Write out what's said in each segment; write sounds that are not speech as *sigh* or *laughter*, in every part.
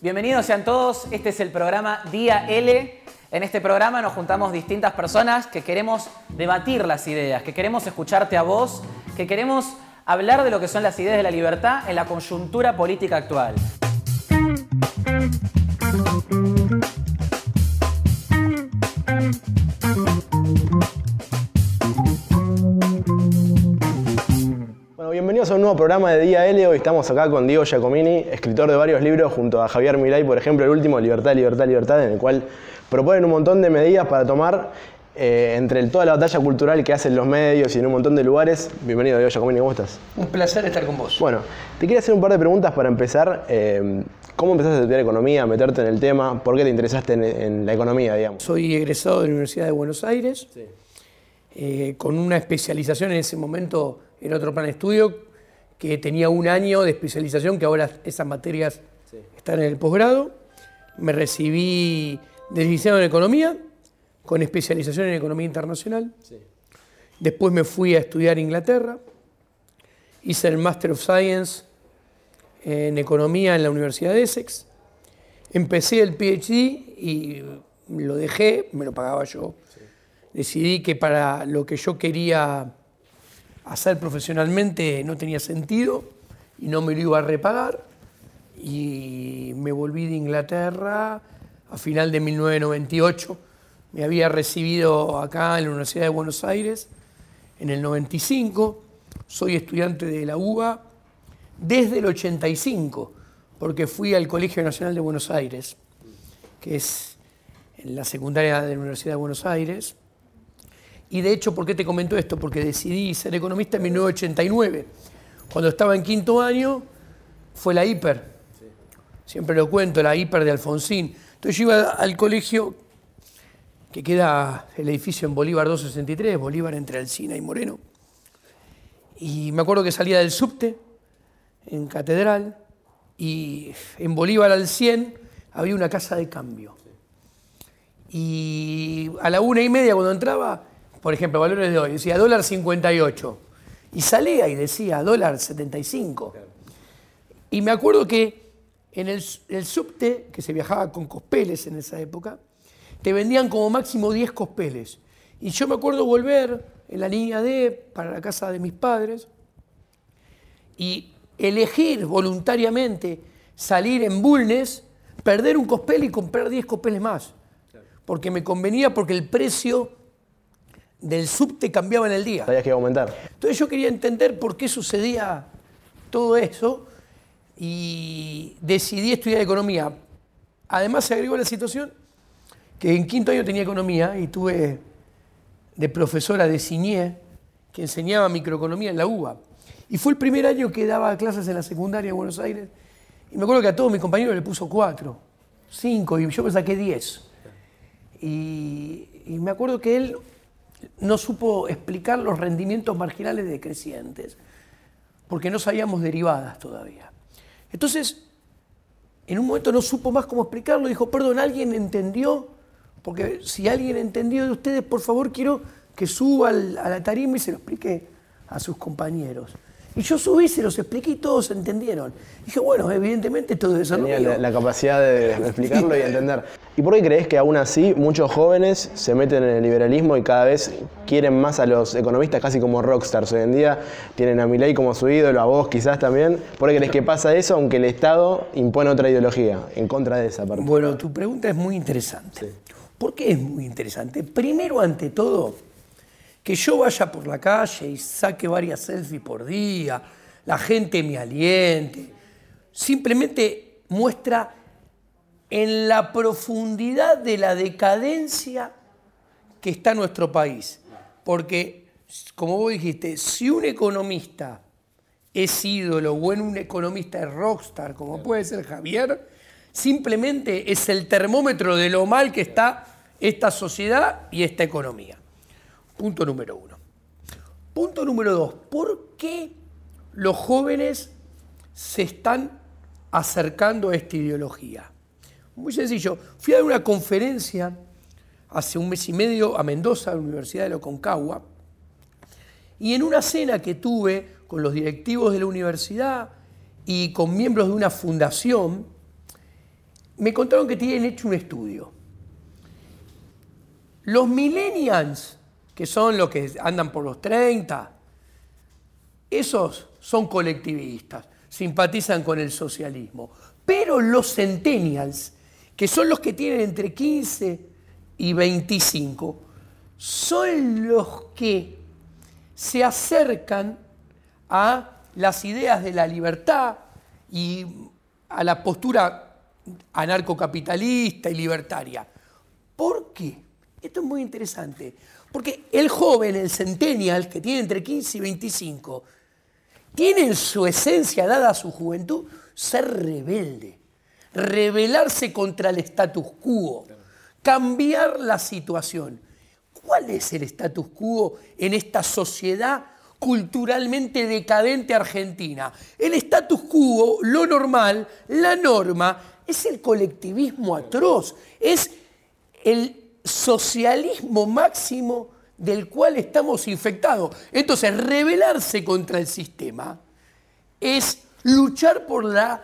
Bienvenidos sean todos, este es el programa Día L. En este programa nos juntamos distintas personas que queremos debatir las ideas, que queremos escucharte a vos, que queremos hablar de lo que son las ideas de la libertad en la coyuntura política actual. Nuevo programa de Día L. Hoy estamos acá con Diego Giacomini, escritor de varios libros, junto a Javier Milay, por ejemplo, el último, Libertad, Libertad, Libertad, en el cual proponen un montón de medidas para tomar eh, entre el- toda la batalla cultural que hacen los medios y en un montón de lugares. Bienvenido, Diego Giacomini, ¿cómo estás? Un placer estar con vos. Bueno, te quería hacer un par de preguntas para empezar. Eh, ¿Cómo empezaste a estudiar economía, a meterte en el tema? ¿Por qué te interesaste en, en la economía, digamos? Soy egresado de la Universidad de Buenos Aires, eh, con una especialización en ese momento en otro plan de estudio, que tenía un año de especialización, que ahora esas materias están en el posgrado. Me recibí de licenciado en Economía, con especialización en Economía Internacional. Después me fui a estudiar a Inglaterra, hice el Master of Science en Economía en la Universidad de Essex. Empecé el PhD y lo dejé, me lo pagaba yo. Decidí que para lo que yo quería hacer profesionalmente no tenía sentido y no me lo iba a repagar. Y me volví de Inglaterra a final de 1998. Me había recibido acá en la Universidad de Buenos Aires en el 95. Soy estudiante de la UBA desde el 85, porque fui al Colegio Nacional de Buenos Aires, que es en la secundaria de la Universidad de Buenos Aires. Y de hecho, ¿por qué te comento esto? Porque decidí ser economista en 1989. Cuando estaba en quinto año, fue la hiper. Siempre lo cuento, la hiper de Alfonsín. Entonces yo iba al colegio que queda el edificio en Bolívar 263, Bolívar entre Alcina y Moreno. Y me acuerdo que salía del subte en Catedral y en Bolívar al 100 había una casa de cambio. Y a la una y media cuando entraba, por ejemplo, valores de hoy, decía dólar 58. Y salía y decía dólar 75. Y me acuerdo que en el, subte, que se viajaba con cospeles en esa época, te vendían como máximo 10 cospeles. Y yo me acuerdo volver en la línea D para la casa de mis padres y elegir voluntariamente salir en Bulnes, perder un cospel y comprar 10 cospeles más. Porque me convenía porque el precio del subte cambiaba en el día. ¿Sabías que iba a aumentar? Entonces yo quería entender por qué sucedía todo eso y decidí estudiar economía. Además se agregó la situación que en quinto año tenía economía y tuve de profesora de Ciñé que enseñaba microeconomía en la UBA. Y fue el primer año que daba clases en la secundaria de Buenos Aires. Y me acuerdo que a todos mis compañeros le puso cuatro, cinco, y yo me saqué diez. Y, y me acuerdo que él no supo explicar los rendimientos marginales decrecientes, porque no sabíamos derivadas todavía. Entonces, en un momento no supo más cómo explicarlo, dijo, perdón, ¿alguien entendió? Porque si alguien entendió de ustedes, por favor, quiero que suba al- a la tarima y se lo explique a sus compañeros. Y yo subí, se los expliqué y todos entendieron. Dije, bueno, evidentemente todo debe ser lo Tenía mío. la, la capacidad de *laughs* explicarlo y entender. ¿Y por qué crees que aún así muchos jóvenes se meten en el liberalismo y cada vez quieren más a los economistas casi como rockstars? Hoy en día tienen a Milei como su ídolo, a vos quizás también. ¿Por qué crees que pasa eso aunque el Estado impone otra ideología en contra de esa parte? Bueno, tu pregunta es muy interesante. ¿Por qué es muy interesante? Primero, ante todo, que yo vaya por la calle y saque varias selfies por día, la gente me aliente, simplemente muestra en la profundidad de la decadencia que está nuestro país. Porque, como vos dijiste, si un economista es ídolo o en un economista es rockstar, como puede ser Javier, simplemente es el termómetro de lo mal que está esta sociedad y esta economía. Punto número uno. Punto número dos, ¿por qué los jóvenes se están acercando a esta ideología? Muy sencillo, fui a una conferencia hace un mes y medio a Mendoza, a la Universidad de la Concagua, y en una cena que tuve con los directivos de la universidad y con miembros de una fundación, me contaron que tienen hecho un estudio. Los millennials, que son los que andan por los 30, esos son colectivistas, simpatizan con el socialismo. Pero los centennials, que son los que tienen entre 15 y 25, son los que se acercan a las ideas de la libertad y a la postura anarcocapitalista y libertaria. ¿Por qué? Esto es muy interesante. Porque el joven, el centennial, que tiene entre 15 y 25, tiene en su esencia, dada su juventud, ser rebelde, rebelarse contra el status quo, cambiar la situación. ¿Cuál es el status quo en esta sociedad culturalmente decadente argentina? El status quo, lo normal, la norma, es el colectivismo atroz, es el socialismo máximo del cual estamos infectados. Entonces, rebelarse contra el sistema es luchar por las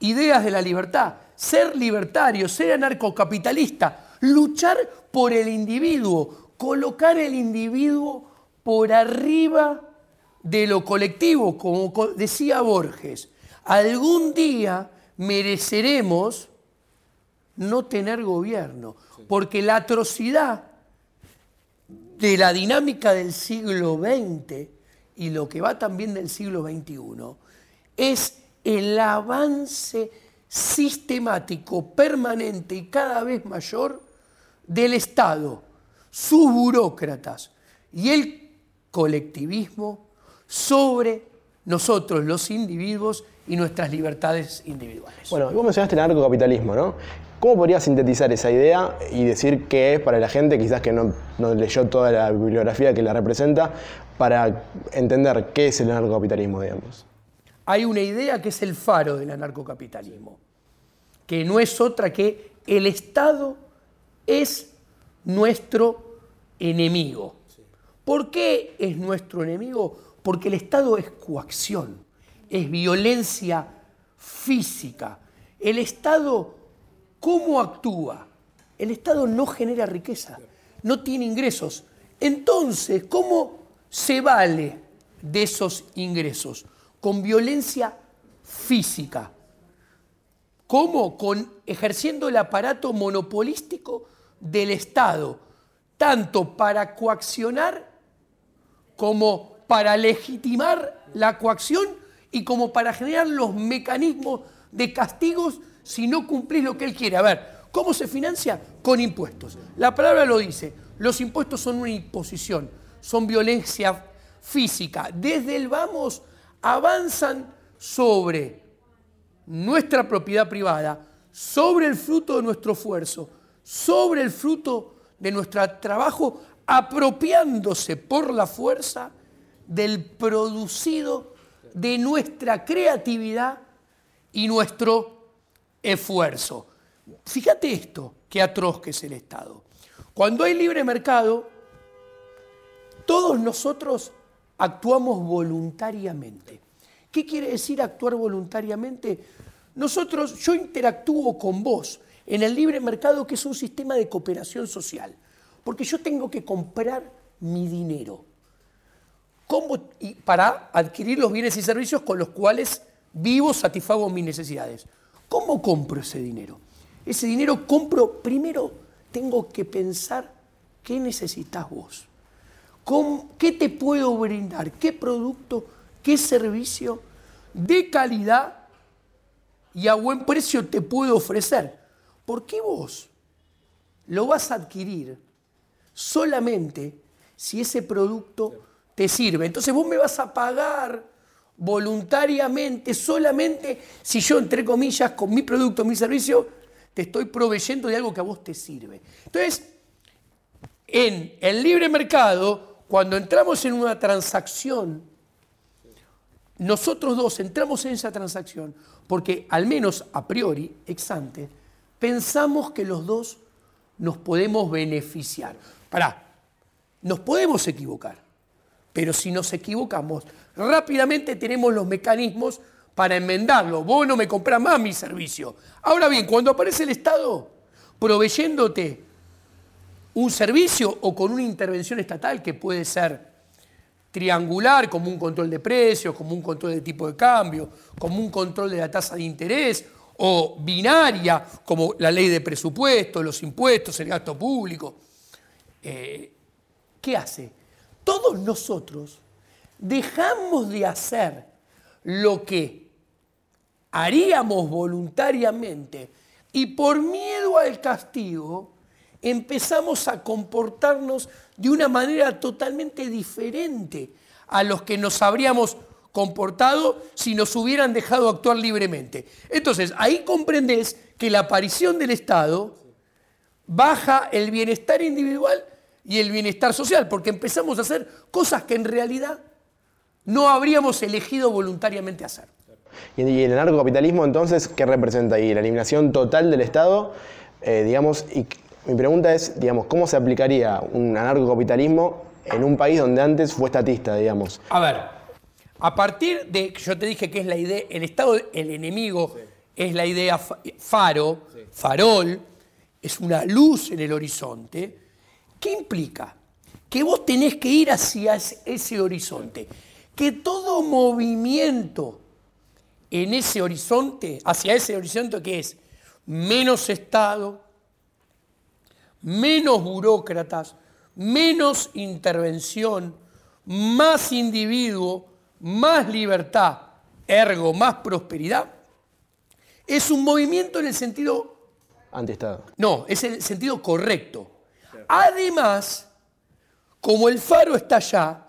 ideas de la libertad, ser libertario, ser anarcocapitalista, luchar por el individuo, colocar el individuo por arriba de lo colectivo, como decía Borges. Algún día mereceremos no tener gobierno, porque la atrocidad de la dinámica del siglo XX y lo que va también del siglo XXI es el avance sistemático, permanente y cada vez mayor del Estado, sus burócratas y el colectivismo sobre nosotros los individuos y nuestras libertades individuales. Bueno, vos mencionaste el anarcocapitalismo, ¿no? ¿Cómo podrías sintetizar esa idea y decir qué es para la gente, quizás que no, leyó toda la bibliografía que la representa, para entender qué es el anarcocapitalismo, digamos? Hay una idea que es el faro del anarcocapitalismo, que no es otra que el Estado es nuestro enemigo. ¿Por qué es nuestro enemigo? Porque el Estado es coacción, es violencia física. El Estado, ¿cómo actúa? El Estado no genera riqueza, no tiene ingresos. Entonces, ¿cómo se vale de esos ingresos? Con violencia física. ¿Cómo? Con ejerciendo el aparato monopolístico del Estado, tanto para coaccionar como para legitimar la coacción y como para generar los mecanismos de castigos si no cumplís lo que él quiere. A ver, ¿cómo se financia? Con impuestos. La palabra lo dice, los impuestos son una imposición, son violencia física. Desde el vamos avanzan sobre nuestra propiedad privada, sobre el fruto de nuestro esfuerzo, sobre el fruto de nuestro trabajo, apropiándose por la fuerza del producido de nuestra creatividad y nuestro esfuerzo. Fíjate esto, qué atroz que es el Estado. Cuando hay libre mercado, todos nosotros actuamos voluntariamente. ¿Qué quiere decir actuar voluntariamente? Nosotros, yo interactúo con vos en el libre mercado, que es un sistema de cooperación social, porque yo tengo que comprar mi dinero y para adquirir los bienes y servicios con los cuales vivo, satisfago mis necesidades. ¿Cómo compro ese dinero? Ese dinero compro, primero tengo que pensar qué necesitas vos. ¿Qué te puedo brindar? ¿Qué producto? ¿Qué servicio de calidad y a buen precio te puedo ofrecer? ¿Por qué vos lo vas a adquirir solamente si ese producto te sirve. Entonces vos me vas a pagar voluntariamente, solamente si yo, entre comillas, con mi producto, mi servicio, te estoy proveyendo de algo que a vos te sirve. Entonces, en el libre mercado, cuando entramos en una transacción, nosotros dos entramos en esa transacción porque al menos a priori, ex ante, pensamos que los dos nos podemos beneficiar. Pará, nos podemos equivocar. Pero si nos equivocamos, rápidamente tenemos los mecanismos para enmendarlo. Vos no me comprás más mi servicio. Ahora bien, cuando aparece el Estado proveyéndote un servicio o con una intervención estatal que puede ser triangular, como un control de precios, como un control de tipo de cambio, como un control de la tasa de interés, o binaria, como la ley de presupuesto, los impuestos, el gasto público. Eh, ¿Qué hace? Todos nosotros dejamos de hacer lo que haríamos voluntariamente y por miedo al castigo empezamos a comportarnos de una manera totalmente diferente a los que nos habríamos comportado si nos hubieran dejado actuar libremente. Entonces, ahí comprendes que la aparición del Estado baja el bienestar individual y el bienestar social, porque empezamos a hacer cosas que en realidad no habríamos elegido voluntariamente hacer. Y el anarcocapitalismo entonces, ¿qué representa ahí? La eliminación total del Estado, eh, digamos, y mi pregunta es, digamos, ¿cómo se aplicaría un anarcocapitalismo en un país donde antes fue estatista, digamos? A ver, a partir de, yo te dije que es la idea, el Estado, el enemigo, es la idea faro, farol, es una luz en el horizonte. ¿Qué implica? Que vos tenés que ir hacia ese horizonte. Que todo movimiento en ese horizonte, hacia ese horizonte que es menos Estado, menos burócratas, menos intervención, más individuo, más libertad, ergo más prosperidad, es un movimiento en el sentido... Antiestado. No, es el sentido correcto. Además, como el faro está allá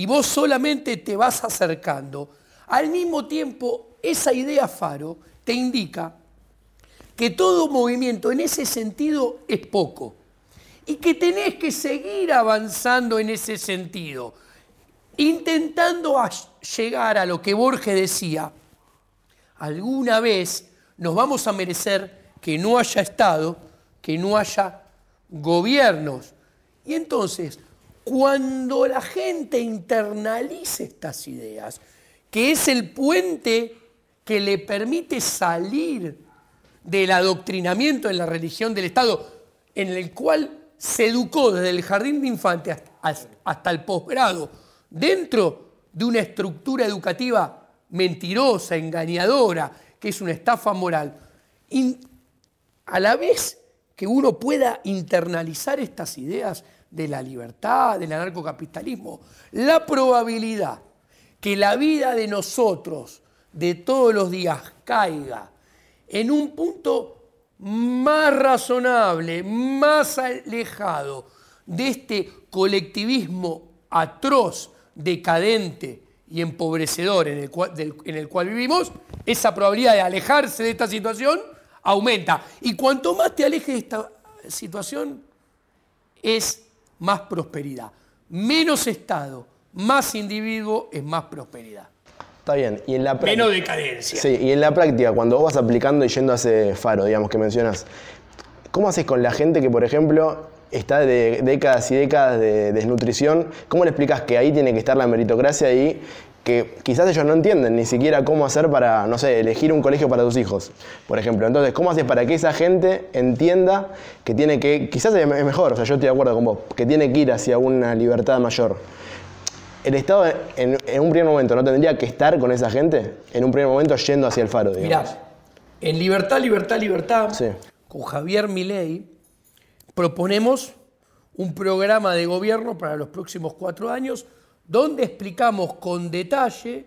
y vos solamente te vas acercando, al mismo tiempo esa idea faro te indica que todo movimiento en ese sentido es poco y que tenés que seguir avanzando en ese sentido intentando llegar a lo que Borges decía, alguna vez nos vamos a merecer que no haya Estado, que no haya gobiernos. Y entonces, cuando la gente internalice estas ideas, que es el puente que le permite salir del adoctrinamiento en la religión del Estado, en el cual se educó desde el jardín de infantes hasta el posgrado, dentro de una estructura educativa mentirosa, engañadora, que es una estafa moral, a la vez que uno pueda internalizar estas ideas de la libertad, del anarcocapitalismo, la probabilidad que la vida de nosotros de todos los días caiga en un punto más razonable, más alejado de este colectivismo atroz decadente y empobrecedor en el, cual, en el cual vivimos, esa probabilidad de alejarse de esta situación aumenta. Y cuanto más te alejes de esta situación, es más prosperidad. Menos Estado, más individuo, es más prosperidad. Está bien. Y en la Menos decadencia. Sí, y en la práctica, cuando vos vas aplicando y yendo a ese faro, digamos, que mencionas, ¿cómo haces con la gente que, por ejemplo, está de décadas y décadas de desnutrición, ¿cómo le explicas que ahí tiene que estar la meritocracia y que quizás ellos no entienden ni siquiera cómo hacer para, no sé, elegir un colegio para tus hijos, por ejemplo? Entonces, ¿cómo haces para que esa gente entienda que tiene que, quizás es mejor, o sea, yo estoy de acuerdo con vos, que tiene que ir hacia una libertad mayor? ¿El Estado en, un primer momento no tendría que estar con esa gente? En un primer momento yendo hacia el faro, digamos. Mirá, en Libertad, Libertad, Libertad, con Javier Milei, proponemos un programa de gobierno para los próximos cuatro años donde explicamos con detalle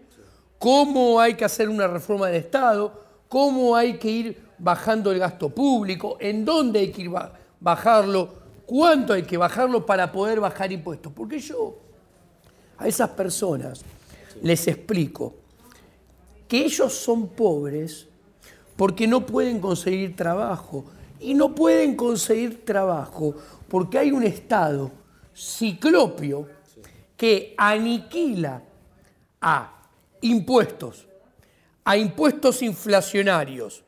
cómo hay que hacer una reforma del Estado, cómo hay que ir bajando el gasto público, en dónde hay que ir bajarlo, cuánto hay que bajarlo para poder bajar impuestos. Porque yo a esas personas les explico que ellos son pobres porque no pueden conseguir trabajo, y no pueden conseguir trabajo porque hay un Estado ciclopio que aniquila a impuestos, a impuestos inflacionarios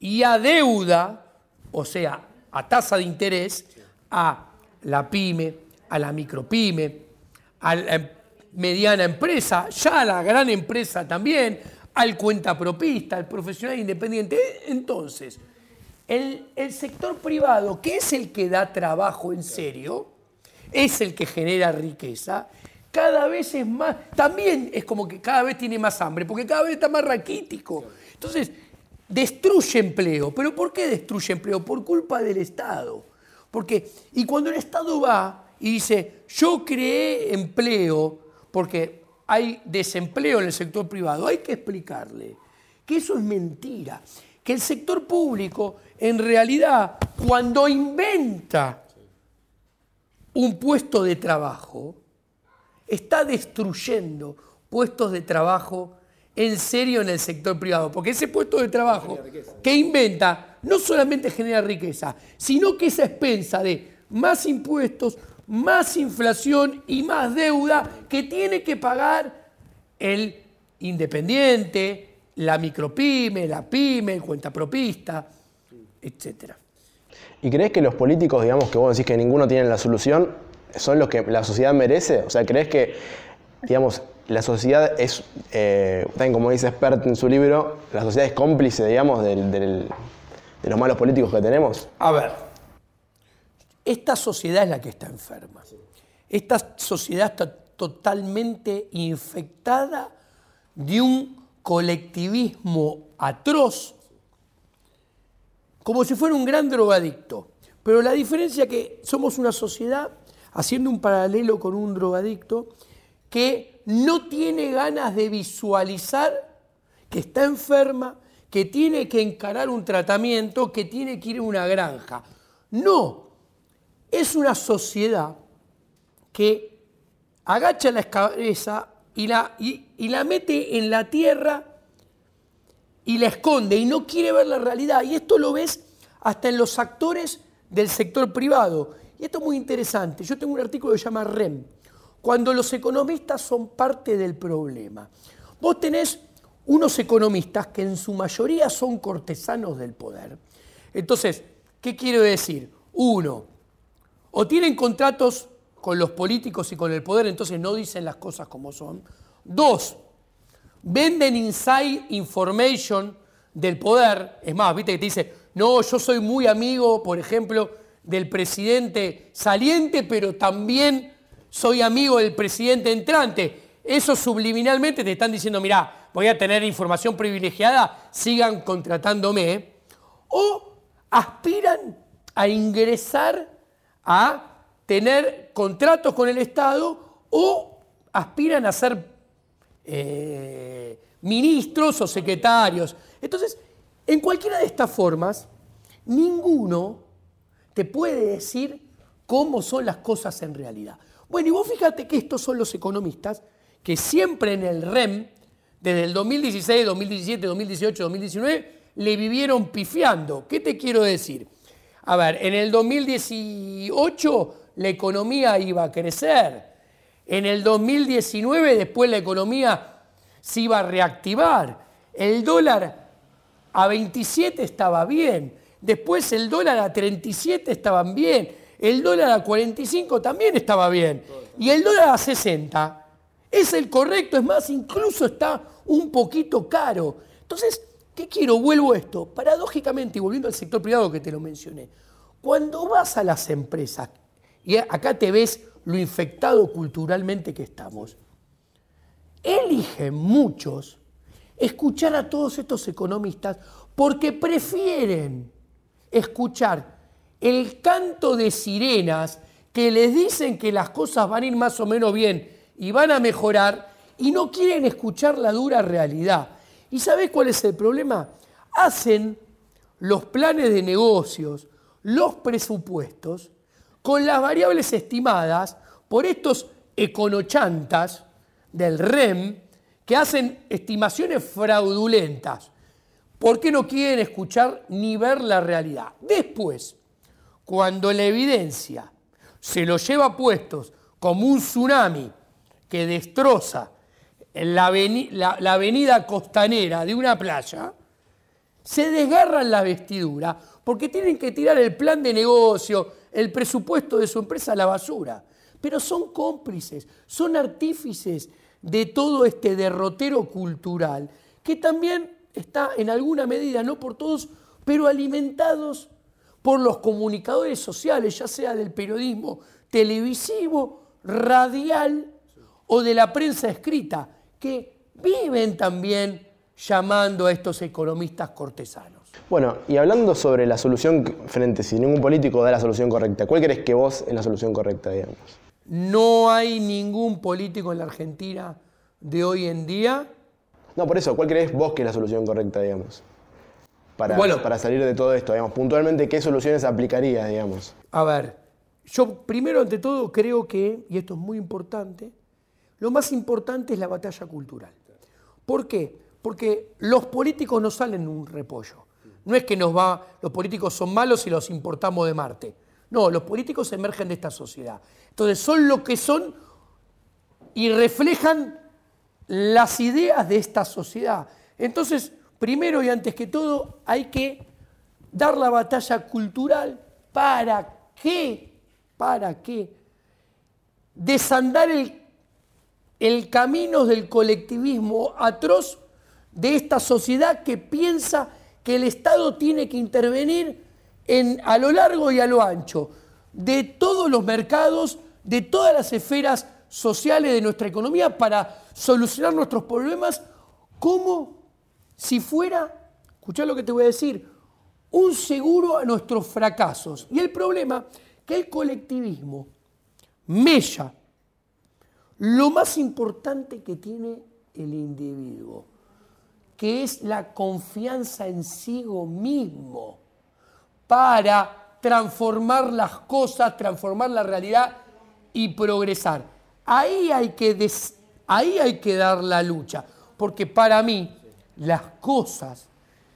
y a deuda, o sea, a tasa de interés, a la pyme, a la micropyme, a la mediana empresa, ya a la gran empresa también, al cuentapropista, al profesional independiente. Entonces, el, el sector privado, que es el que da trabajo en serio, es el que genera riqueza, cada vez es más, también es como que cada vez tiene más hambre, porque cada vez está más raquítico. Entonces, destruye empleo. ¿Pero por qué destruye empleo? Por culpa del Estado. Porque, y cuando el Estado va y dice, yo creé empleo, porque hay desempleo en el sector privado, hay que explicarle que eso es mentira. Que el sector público, en realidad, cuando inventa un puesto de trabajo, está destruyendo puestos de trabajo en serio en el sector privado, porque ese puesto de trabajo que inventa no solamente genera riqueza, sino que es a expensa de más impuestos, más inflación y más deuda que tiene que pagar el independiente, la micropyme, la pyme, el cuentapropista, etc. ¿Y crees que los políticos, digamos, que vos decís que ninguno tiene la solución, son los que la sociedad merece? O sea, ¿crees que, digamos, la sociedad es, eh, como dice Spert en su libro, la sociedad es cómplice, digamos, de los malos políticos que tenemos? A ver, esta sociedad es la que está enferma. Esta sociedad está totalmente infectada de un colectivismo atroz, como si fuera un gran drogadicto. Pero la diferencia es que somos una sociedad haciendo un paralelo con un drogadicto que no tiene ganas de visualizar que está enferma, que tiene que encarar un tratamiento, que tiene que ir a una granja. No, es una sociedad que agacha la cabeza y la, y la mete en la tierra y la esconde y no quiere ver la realidad. Y esto lo ves hasta en los actores del sector privado. Y esto es muy interesante. Yo tengo un artículo que se llama REM, cuando los economistas son parte del problema. Vos tenés unos economistas que en su mayoría son cortesanos del poder. Entonces, ¿qué quiero decir? Uno, o tienen contratos con los políticos y con el poder, entonces no dicen las cosas como son. Dos, venden inside information del poder. Es más, viste que te dice, no, yo soy muy amigo, por ejemplo, del presidente saliente, pero también soy amigo del presidente entrante. Eso subliminalmente te están diciendo, mira, voy a tener información privilegiada, sigan contratándome. O aspiran a ingresar a tener contratos con el Estado o aspiran a ser eh, ministros o secretarios. Entonces, en cualquiera de estas formas, ninguno te puede decir cómo son las cosas en realidad. Bueno, y vos fíjate que estos son los economistas que siempre en el REM, desde el 2016, 2017, 2018, 2019, le vivieron pifiando. ¿Qué te quiero decir? A ver, en el 2018 la economía iba a crecer. En el 2019 después la economía se iba a reactivar. El dólar a 27 estaba bien. Después el dólar a 37 estaban bien. El dólar a 45 también estaba bien. Y el dólar a 60 es el correcto. Es más, incluso está un poquito caro. Entonces, ¿qué quiero? Vuelvo a esto. Paradójicamente, y volviendo al sector privado que te lo mencioné, cuando vas a las empresas, y acá te ves lo infectado culturalmente que estamos, eligen muchos escuchar a todos estos economistas porque prefieren escuchar el canto de sirenas que les dicen que las cosas van a ir más o menos bien y van a mejorar y no quieren escuchar la dura realidad. ¿Y sabés cuál es el problema? Hacen los planes de negocios, los presupuestos, con las variables estimadas por estos econochantas del REM que hacen estimaciones fraudulentas ¿Por qué no quieren escuchar ni ver la realidad? Después, cuando la evidencia se lo lleva puestos como un tsunami que destroza la, avenida costanera de una playa, se desgarran la vestidura porque tienen que tirar el plan de negocio, el presupuesto de su empresa a la basura. Pero son cómplices, son artífices de todo este derrotero cultural que también está en alguna medida, no por todos, pero alimentados por los comunicadores sociales, ya sea del periodismo televisivo, radial o de la prensa escrita, que viven también llamando a estos economistas cortesanos. Bueno, y hablando sobre la solución frente, si ningún político da la solución correcta, ¿cuál crees que vos es la solución correcta, digamos? No hay ningún político en la Argentina de hoy en día. No, por eso, ¿cuál crees vos que es la solución correcta, digamos? Para, para salir de todo esto, digamos, puntualmente, ¿qué soluciones aplicaría, digamos? A ver, yo primero, ante todo, creo que, y esto es muy importante, lo más importante es la batalla cultural. ¿Por qué? Porque los políticos no salen en un repollo. No es que nos va, los políticos son malos y los importamos de Marte. No, los políticos emergen de esta sociedad. Entonces son lo que son y reflejan las ideas de esta sociedad. Entonces, primero y antes que todo, hay que dar la batalla cultural para qué, para qué desandar el, el camino del colectivismo atroz de esta sociedad que piensa que el Estado tiene que intervenir a lo largo y a lo ancho de todos los mercados, de todas las esferas sociales de nuestra economía para solucionar nuestros problemas como si fuera, escuchá lo que te voy a decir, un seguro a nuestros fracasos. Y el problema que el colectivismo mella lo más importante que tiene el individuo que es la confianza en sí mismo para transformar las cosas, transformar la realidad y progresar. Ahí hay que, ahí hay que dar la lucha, porque para mí las cosas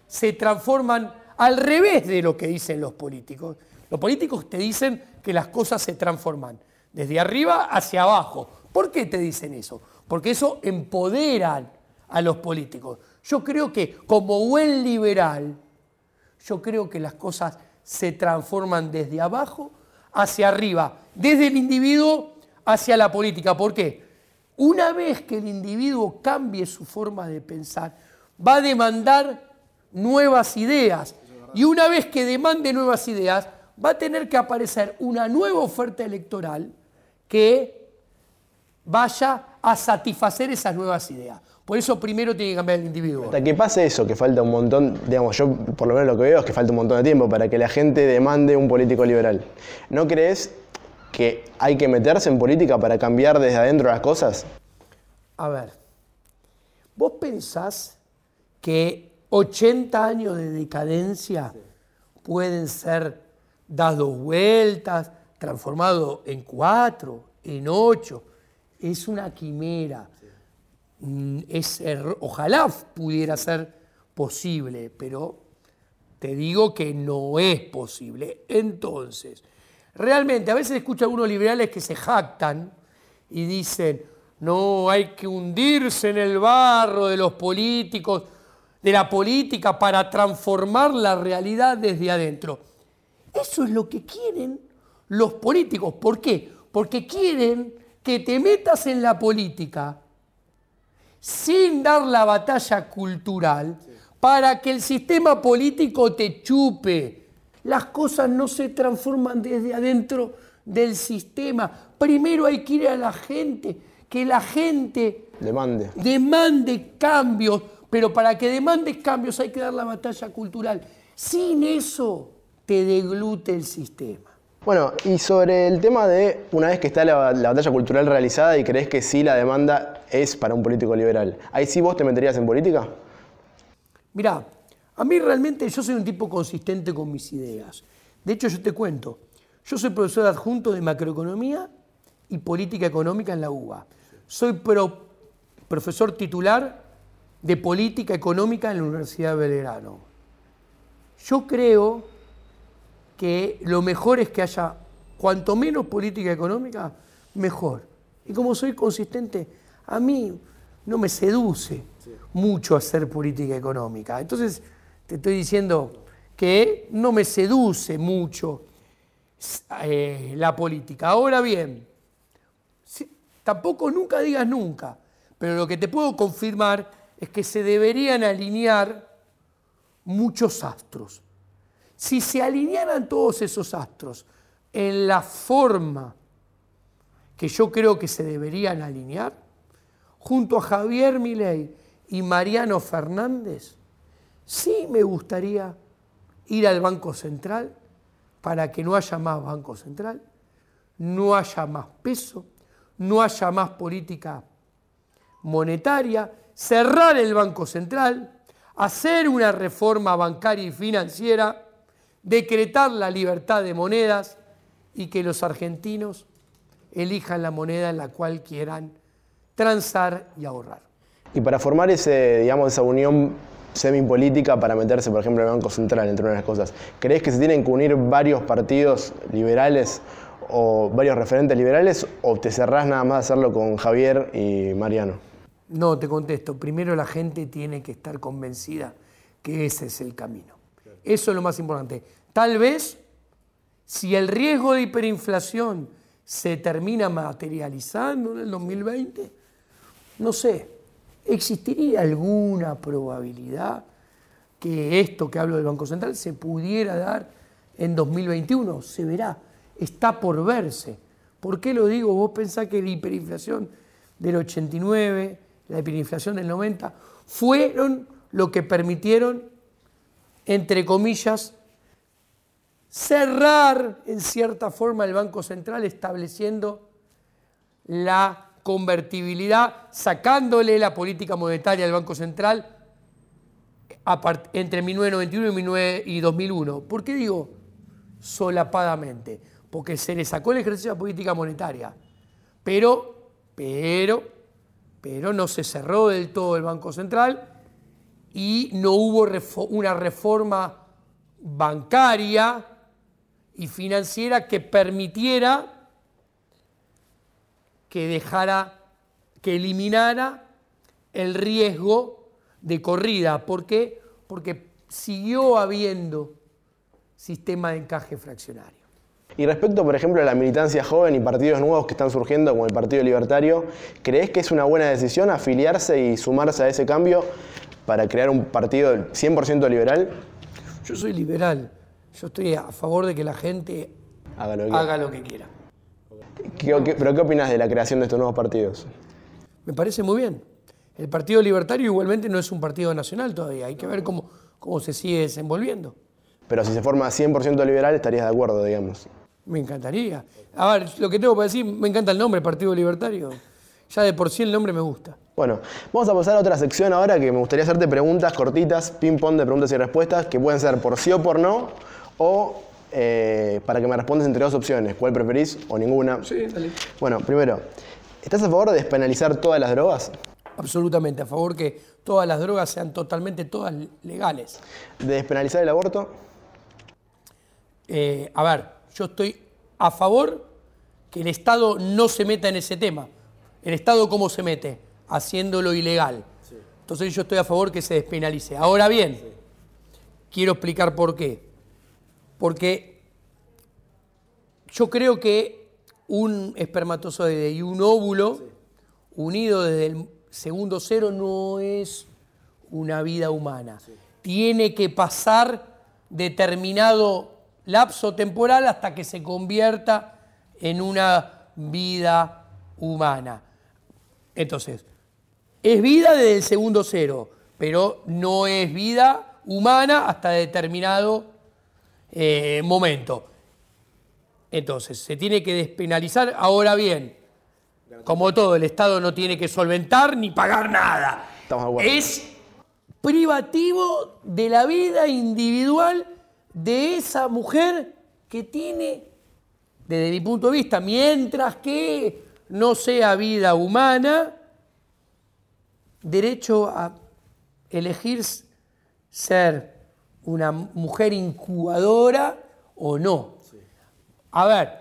se transforman al revés de lo que dicen los políticos. Los políticos te dicen que las cosas se transforman desde arriba hacia abajo. ¿Por qué te dicen eso? Porque eso empodera a los políticos. Yo creo que como buen liberal, yo creo que las cosas se transforman desde abajo hacia arriba, desde el individuo hacia la política. ¿Por qué? Una vez que el individuo cambie su forma de pensar, va a demandar nuevas ideas. Y una vez que demande nuevas ideas, va a tener que aparecer una nueva oferta electoral que vaya a satisfacer esas nuevas ideas. Por eso primero tiene que cambiar el individuo. Hasta que pase eso, que falta un montón, digamos, yo por lo menos lo que veo es que falta un montón de tiempo para que la gente demande un político liberal. ¿No crees que hay que meterse en política para cambiar desde adentro las cosas? A ver, vos pensás que 80 años de decadencia pueden ser dados vueltas, transformados en cuatro, en ocho. Es una quimera. Es, ojalá pudiera ser posible, pero te digo que no es posible. Entonces, realmente, a veces escucho a algunos liberales que se jactan y dicen, no, hay que hundirse en el barro de los políticos, de la política para transformar la realidad desde adentro. Eso es lo que quieren los políticos. ¿Por qué? Porque quieren que te metas en la política sin dar la batalla cultural para que el sistema político te chupe. Las cosas no se transforman desde adentro del sistema. Primero hay que ir a la gente, que la gente demande, demande cambios, pero para que demande cambios hay que dar la batalla cultural. Sin eso te deglute el sistema. Bueno, y sobre el tema de una vez que está la, batalla cultural realizada y crees que sí la demanda es para un político liberal, ¿ahí sí vos te meterías en política? Mirá, a mí realmente yo soy un tipo consistente con mis ideas. De hecho, yo te cuento, yo soy profesor adjunto de macroeconomía y política económica en la UBA. Soy profesor titular de política económica en la Universidad de Belgrano. Yo creo que lo mejor es que haya cuanto menos política económica, mejor. Y como soy consistente, a mí no me seduce mucho hacer política económica. Entonces, te estoy diciendo que no me seduce mucho eh, la política. Ahora bien, tampoco nunca digas nunca, pero lo que te puedo confirmar es que se deberían alinear muchos astros. Si se alinearan todos esos astros en la forma que yo creo que se deberían alinear, junto a Javier Milei y Mariano Fernández, sí me gustaría ir al Banco Central para que no haya más Banco Central, no haya más peso, no haya más política monetaria, cerrar el Banco Central, hacer una reforma bancaria y financiera, decretar la libertad de monedas y que los argentinos elijan la moneda en la cual quieran transar y ahorrar. Y para formar ese, digamos, esa unión semipolítica para meterse, por ejemplo, en el Banco Central, entre otras cosas, ¿crees que se tienen que unir varios partidos liberales o varios referentes liberales o te cerrás nada más a hacerlo con Javier y Mariano? No, te contesto. Primero la gente tiene que estar convencida que ese es el camino. Eso es lo más importante. Tal vez, si el riesgo de hiperinflación se termina materializando en el 2020, no sé, ¿existiría alguna probabilidad que esto que hablo del Banco Central se pudiera dar en 2021? Se verá, está por verse. ¿Por qué lo digo? Vos pensás que la hiperinflación del 89, la hiperinflación del 90, fueron lo que permitieron, entre comillas, cerrar en cierta forma el Banco Central estableciendo la convertibilidad, sacándole la política monetaria al Banco Central entre 1991 y 2001. ¿Por qué digo solapadamente? Porque se le sacó el ejercicio de la política monetaria, pero, pero, pero no se cerró del todo el Banco Central y no hubo una reforma bancaria y financiera que permitiera que dejara, que eliminara el riesgo de corrida. ¿Por qué? Porque siguió habiendo sistema de encaje fraccionario. Y respecto, por ejemplo, a la militancia joven y partidos nuevos que están surgiendo, como el Partido Libertario, ¿crees que es una buena decisión afiliarse y sumarse a ese cambio para crear un partido 100% liberal? Yo soy liberal. Yo estoy a favor de que la gente haga lo que, quiera. ¿Pero qué opinas de la creación de estos nuevos partidos? Me parece muy bien. El Partido Libertario igualmente no es un partido nacional todavía. Hay que ver cómo, cómo se sigue desenvolviendo. Pero si se forma 100% liberal, estarías de acuerdo, digamos. Me encantaría. A ver, lo que tengo para decir, me encanta el nombre, Partido Libertario. Ya de por sí el nombre me gusta. Bueno, vamos a pasar a otra sección ahora que me gustaría hacerte preguntas cortitas, ping-pong de preguntas y respuestas, que pueden ser por sí o por no, o eh, para que me respondas entre dos opciones, ¿cuál preferís o ninguna? Sí, dale. Bueno, primero, ¿estás a favor de despenalizar todas las drogas? Absolutamente, a favor que todas las drogas sean totalmente todas legales. ¿De despenalizar el aborto? Eh, a ver, yo estoy a favor que el Estado no se meta en ese tema. ¿El Estado cómo se mete? Haciéndolo ilegal. Entonces yo estoy a favor que se despenalice. Ahora bien, quiero explicar por qué porque yo creo que un espermatozoide y un óvulo unido desde el segundo cero no es una vida humana. Tiene que pasar determinado lapso temporal hasta que se convierta en una vida humana. Entonces, es vida desde el segundo cero, pero no es vida humana hasta determinado eh, momento. Entonces, se tiene que despenalizar. Ahora bien, como todo, el Estado no tiene que solventar ni pagar nada. Es privativo de la vida individual de esa mujer que tiene, desde mi punto de vista, mientras que no sea vida humana, derecho a elegir ser una mujer incubadora o no. A ver,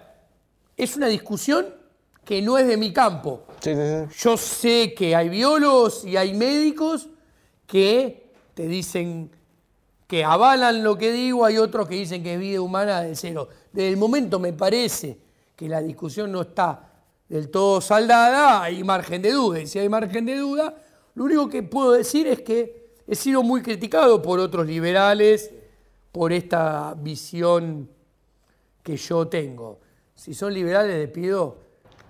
es una discusión que no es de mi campo. Yo sé que hay biólogos y hay médicos que te dicen que avalan lo que digo, hay otros que dicen que es vida humana de cero. Desde el momento me parece que la discusión no está del todo saldada, hay margen de duda. Y si hay margen de duda, Lo único que puedo decir es que he sido muy criticado por otros liberales por esta visión que yo tengo. Si son liberales, les pido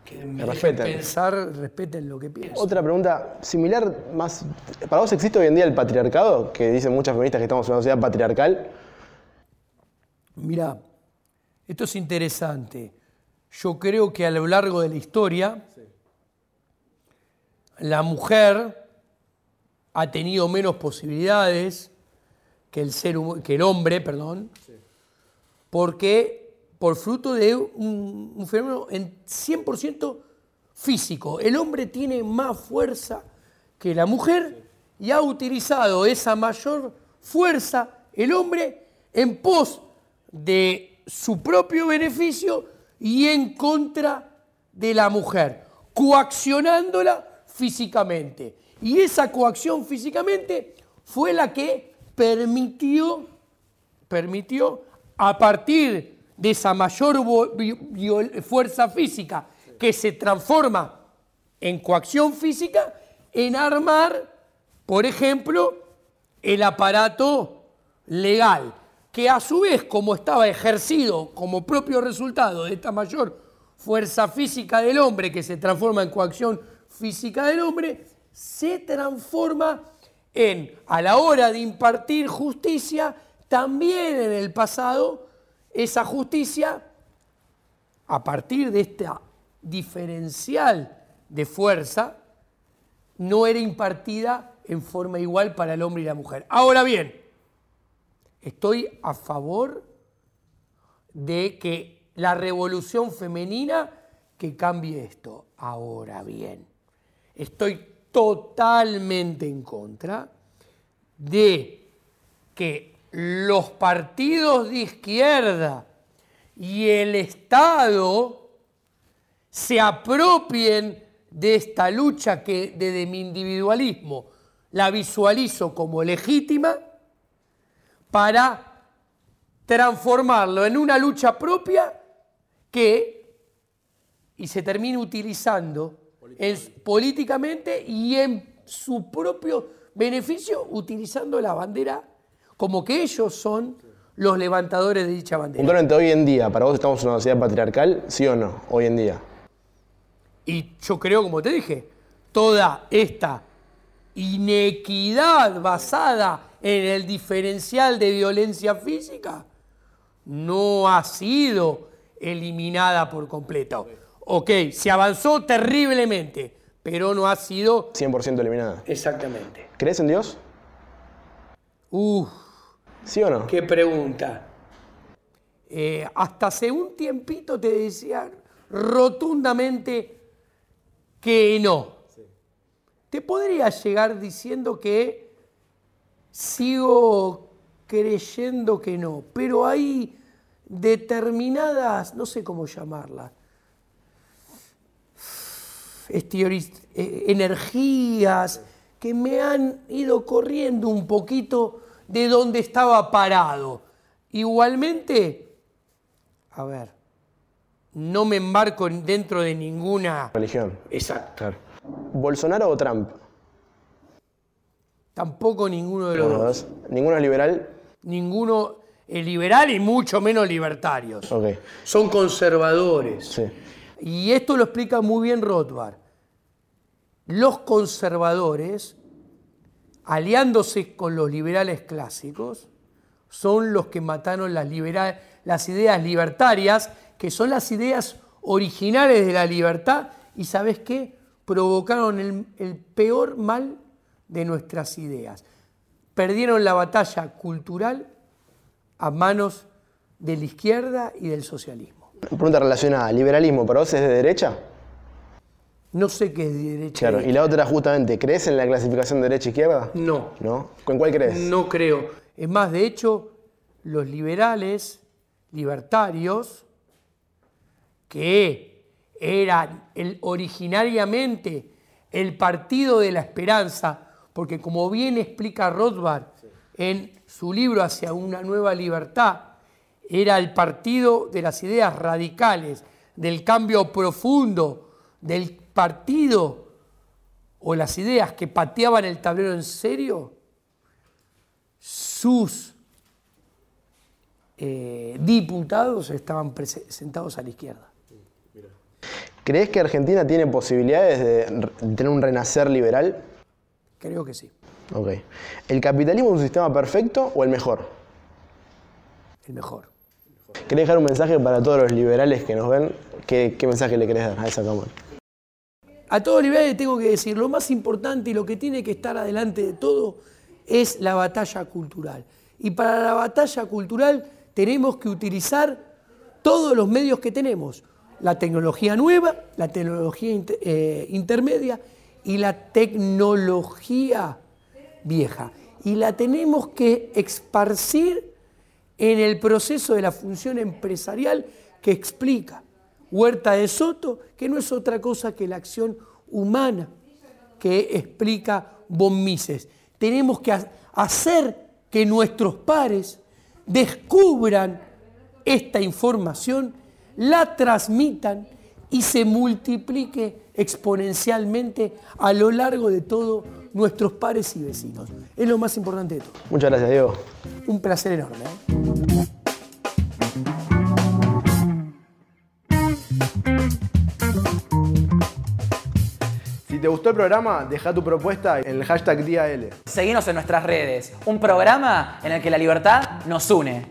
que me respeten. pensar, respeten lo que pienso. Otra pregunta similar, más. ¿Para vos existe hoy en día el patriarcado? Que dicen muchas feministas que estamos en una sociedad patriarcal. Mira, esto es interesante. Yo creo que a lo largo de la historia, la mujer ha tenido menos posibilidades que el, ser, que el hombre, perdón, porque por fruto de un, un fenómeno en 100% físico. El hombre tiene más fuerza que la mujer y ha utilizado esa mayor fuerza el hombre en pos de su propio beneficio y en contra de la mujer, coaccionándola físicamente. Y esa coacción físicamente fue la que permitió, permitió a partir de esa mayor fuerza física que se transforma en coacción física, en armar, por ejemplo, el aparato legal, que a su vez, como estaba ejercido como propio resultado de esta mayor fuerza física del hombre, que se transforma en coacción física del hombre, se transforma en, a la hora de impartir justicia, también en el pasado, esa justicia, a partir de esta diferencial de fuerza, no era impartida en forma igual para el hombre y la mujer. Ahora bien, estoy a favor de que la revolución femenina que cambie esto. Ahora bien, estoy totalmente en contra de que los partidos de izquierda y el Estado se apropien de esta lucha que desde mi individualismo la visualizo como legítima para transformarlo en una lucha propia que y se termine utilizando políticamente y en su propio beneficio utilizando la bandera como que ellos son los levantadores de dicha bandera. Puntualmente hoy en día, ¿para vos estamos en una sociedad patriarcal? ¿Sí o no? Hoy en día. Y yo creo, como te dije, toda esta inequidad basada en el diferencial de violencia física no ha sido eliminada por completo. Ok, se avanzó terriblemente, pero no ha sido... 100% eliminada. Exactamente. ¿Crees en Dios? Uf. ¿Sí o no? Qué pregunta. Eh, hasta hace un tiempito te decía rotundamente que no. Te podría llegar diciendo que sigo creyendo que no, pero hay determinadas, no sé cómo llamarlas, eh, energías que me han ido corriendo un poquito de donde estaba parado. Igualmente, a ver, no me embarco dentro de ninguna religión. Exacto. ¿Bolsonaro o Trump? Tampoco ninguno de los dos. ¿Ninguno es liberal? Ninguno es liberal y mucho menos libertarios. Son conservadores. Sí. Y esto lo explica muy bien Rothbard. Los conservadores, aliándose con los liberales clásicos, son los que mataron las, las ideas libertarias, que son las ideas originales de la libertad, y ¿sabes qué? Provocaron el, el peor mal de nuestras ideas. Perdieron la batalla cultural a manos de la izquierda y del socialismo. Pregunta relacionada, ¿liberalismo para vos es de derecha? No sé qué es de derecha. Claro, y la otra justamente, ¿crees en la clasificación derecha-izquierda? No. ¿No? ¿Con cuál crees? No creo. Es más, de hecho, los liberales, libertarios, que eran el, originariamente el partido de la esperanza, porque como bien explica Rothbard en su libro Hacia una nueva libertad, era el partido de las ideas radicales, del cambio profundo, del partido o las ideas que pateaban el tablero en serio, sus eh, diputados estaban sentados a la izquierda. ¿Crees que Argentina tiene posibilidades de tener un renacer liberal? Creo que sí. Ok. ¿El capitalismo es un sistema perfecto o el mejor? El mejor. ¿Querés dejar un mensaje para todos los liberales que nos ven? ¿Qué, mensaje le querés dar a esa Cámara? A todos los liberales tengo que decir, lo más importante y lo que tiene que estar adelante de todo es la batalla cultural. Y para la batalla cultural tenemos que utilizar todos los medios que tenemos. La tecnología nueva, la tecnología eh, intermedia y la tecnología vieja. Y la tenemos que esparcir en el proceso de la función empresarial que explica Huerta de Soto, que no es otra cosa que la acción humana que explica Von Mises. Tenemos que hacer que nuestros pares descubran esta información, la transmitan y se multiplique exponencialmente a lo largo de todos nuestros pares y vecinos. Es lo más importante de todo. Muchas gracias, Diego. Un placer enorme. ¿eh? Si te gustó el programa, deja tu propuesta en el hashtag DIAL. Seguinos en nuestras redes. Un programa en el que la libertad nos une.